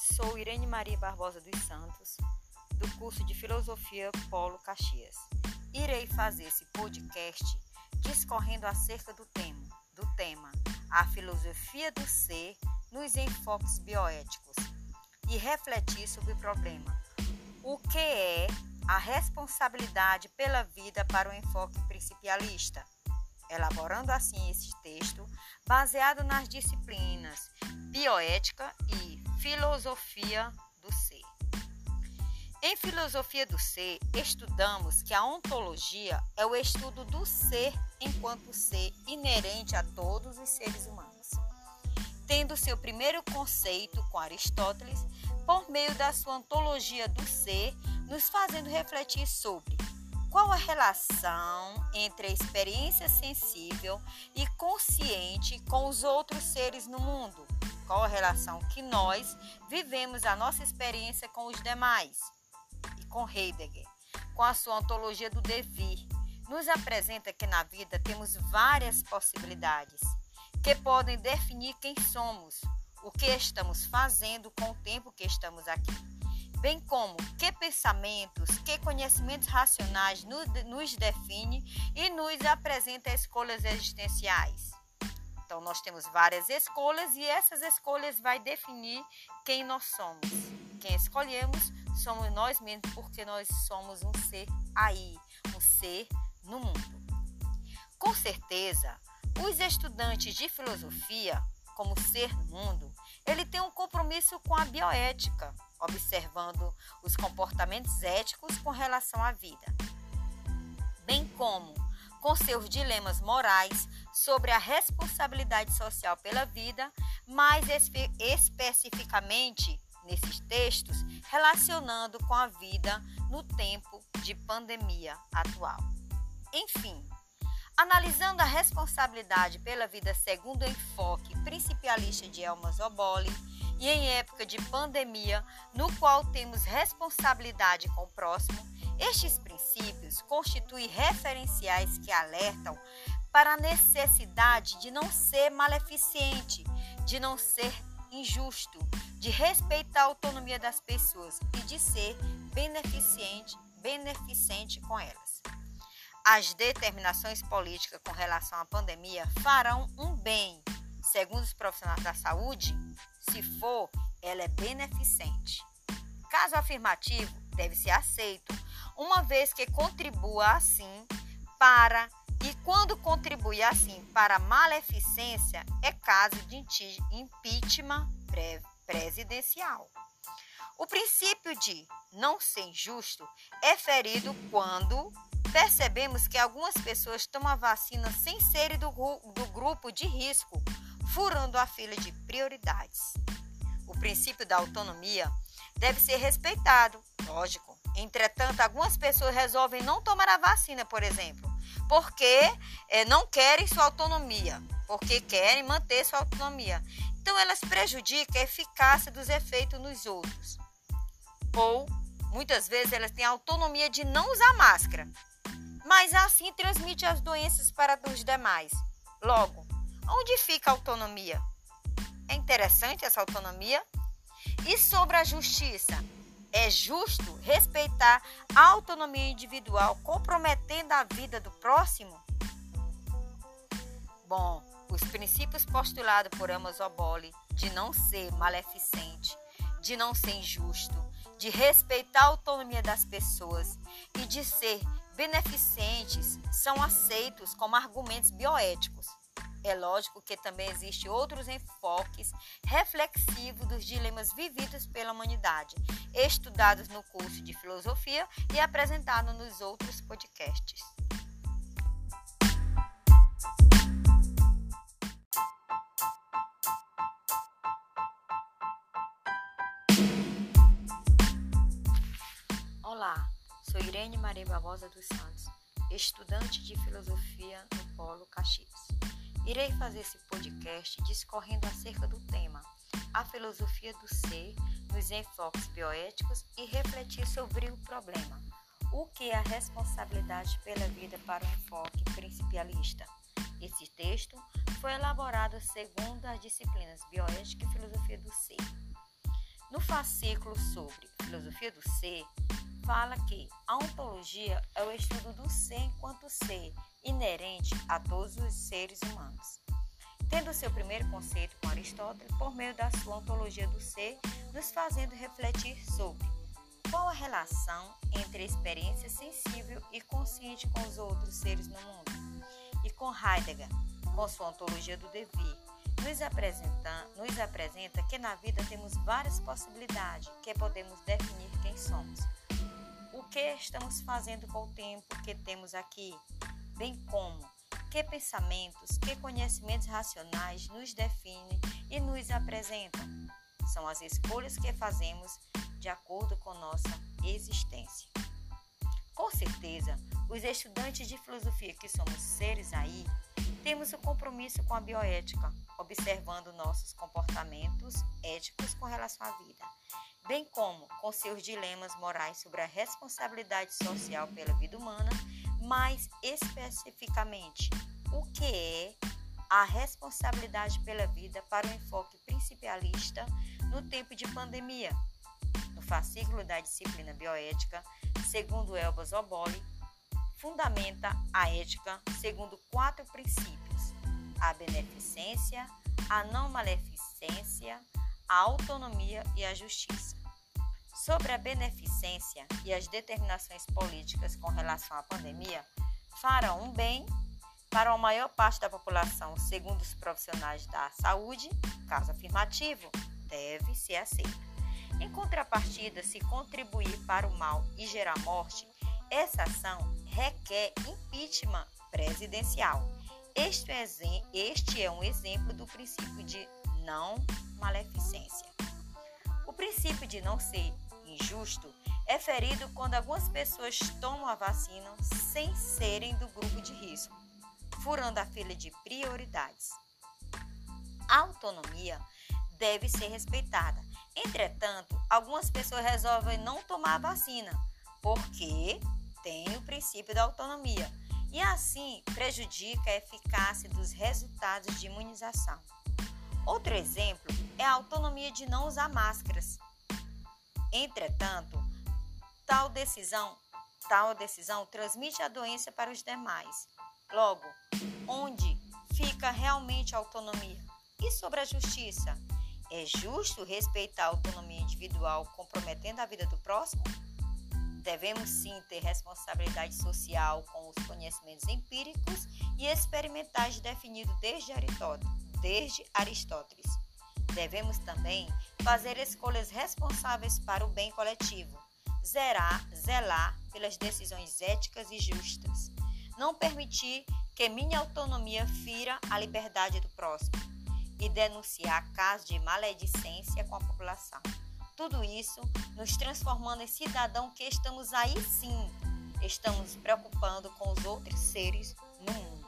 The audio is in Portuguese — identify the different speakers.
Speaker 1: Sou Irene Maria Barbosa dos Santos, do curso de Filosofia Polo Caxias. Irei fazer esse podcast discorrendo acerca do tema, do tema A Filosofia do Ser nos Enfoques Bioéticos e refletir sobre o problema o que é a responsabilidade pela vida para o enfoque principialista elaborando assim esse texto baseado nas disciplinas bioética e filosofia do ser. Em filosofia do ser, estudamos que a ontologia é o estudo do ser enquanto ser inerente a todos os seres humanos. Tendo seu primeiro conceito com Aristóteles, por meio da sua ontologia do ser, nos fazendo refletir sobre qual a relação entre a experiência sensível e consciente com os outros seres no mundo? Qual a relação que nós vivemos a nossa experiência com os demais? E com Heidegger, com a sua ontologia do devir, nos apresenta que na vida temos várias possibilidades que podem definir quem somos, o que estamos fazendo com o tempo que estamos aqui bem como que pensamentos, que conhecimentos racionais nos, nos define e nos apresenta escolhas existenciais. Então nós temos várias escolhas e essas escolhas vai definir quem nós somos. Quem escolhemos somos nós mesmos porque nós somos um ser aí, um ser no mundo. Com certeza, os estudantes de filosofia, como ser no mundo, ele tem um compromisso com a bioética observando os comportamentos éticos com relação à vida, bem como com seus dilemas morais sobre a responsabilidade social pela vida, mais espe especificamente nesses textos relacionando com a vida no tempo de pandemia atual. Enfim, analisando a responsabilidade pela vida segundo o enfoque principialista de Elma Zoboli, e em época de pandemia, no qual temos responsabilidade com o próximo, estes princípios constituem referenciais que alertam para a necessidade de não ser maleficente, de não ser injusto, de respeitar a autonomia das pessoas e de ser beneficente, beneficente com elas. As determinações políticas com relação à pandemia farão um bem, segundo os profissionais da saúde, se for, ela é beneficente. Caso afirmativo, deve ser aceito, uma vez que contribua assim para e quando contribui assim para maleficência, é caso de impeachment presidencial. O princípio de não ser injusto é ferido quando percebemos que algumas pessoas tomam a vacina sem serem do, do grupo de risco furando a fila de prioridades. O princípio da autonomia deve ser respeitado, lógico. Entretanto, algumas pessoas resolvem não tomar a vacina, por exemplo, porque é, não querem sua autonomia, porque querem manter sua autonomia. Então, elas prejudicam a eficácia dos efeitos nos outros. Ou, muitas vezes, elas têm a autonomia de não usar máscara, mas assim transmite as doenças para os demais. Logo, Onde fica a autonomia? É interessante essa autonomia? E sobre a justiça? É justo respeitar a autonomia individual comprometendo a vida do próximo? Bom, os princípios postulados por Amos Oboli de não ser maleficente, de não ser injusto, de respeitar a autonomia das pessoas e de ser beneficentes são aceitos como argumentos bioéticos. É lógico que também existem outros enfoques reflexivos dos dilemas vividos pela humanidade, estudados no curso de filosofia e apresentados nos outros podcasts. Olá, sou Irene Maria Barbosa dos Santos, estudante de filosofia no Polo Caxias. Irei fazer esse podcast discorrendo acerca do tema A Filosofia do Ser nos enfoques bioéticos e refletir sobre o problema O que é a responsabilidade pela vida para o enfoque principialista? Esse texto foi elaborado segundo as disciplinas Bioética e Filosofia do Ser. No fascículo sobre filosofia do ser, fala que a ontologia é o estudo do ser enquanto ser, inerente a todos os seres humanos. Tendo seu primeiro conceito com Aristóteles, por meio da sua ontologia do ser, nos fazendo refletir sobre qual a relação entre a experiência sensível e consciente com os outros seres no mundo, e com Heidegger, com sua ontologia do dever, nos apresenta, nos apresenta que na vida temos várias possibilidades que podemos definir quem somos o que estamos fazendo com o tempo que temos aqui, bem como que pensamentos, que conhecimentos racionais nos definem e nos apresentam. São as escolhas que fazemos de acordo com nossa existência. Com certeza, os estudantes de filosofia que somos seres aí, temos o compromisso com a bioética, observando nossos comportamentos éticos com relação à vida bem como com seus dilemas morais sobre a responsabilidade social pela vida humana, mais especificamente o que é a responsabilidade pela vida para o enfoque principalista no tempo de pandemia. No fascículo da disciplina bioética, segundo Elba Zoboli, fundamenta a ética segundo quatro princípios: a beneficência, a não maleficência, a autonomia e a justiça. Sobre a beneficência e as determinações políticas com relação à pandemia, farão um bem para a maior parte da população, segundo os profissionais da saúde, caso afirmativo, deve ser aceito. Em contrapartida, se contribuir para o mal e gerar morte, essa ação requer impeachment presidencial. Este é, um exemplo do princípio de não maleficência. O princípio de não ser injusto é ferido quando algumas pessoas tomam a vacina sem serem do grupo de risco, furando a fila de prioridades. A autonomia deve ser respeitada. Entretanto, algumas pessoas resolvem não tomar a vacina porque tem o princípio da autonomia e assim prejudica a eficácia dos resultados de imunização. Outro exemplo é a autonomia de não usar máscaras. Entretanto, tal decisão, tal decisão transmite a doença para os demais. Logo, onde fica realmente a autonomia? E sobre a justiça? É justo respeitar a autonomia individual comprometendo a vida do próximo? Devemos sim ter responsabilidade social com os conhecimentos empíricos e experimentais definidos desde desde Aristóteles. Devemos também fazer escolhas responsáveis para o bem coletivo, zerar, zelar pelas decisões éticas e justas, não permitir que minha autonomia fira a liberdade do próximo e denunciar casos de maledicência com a população. Tudo isso nos transformando em cidadão que estamos aí sim, estamos preocupando com os outros seres no mundo.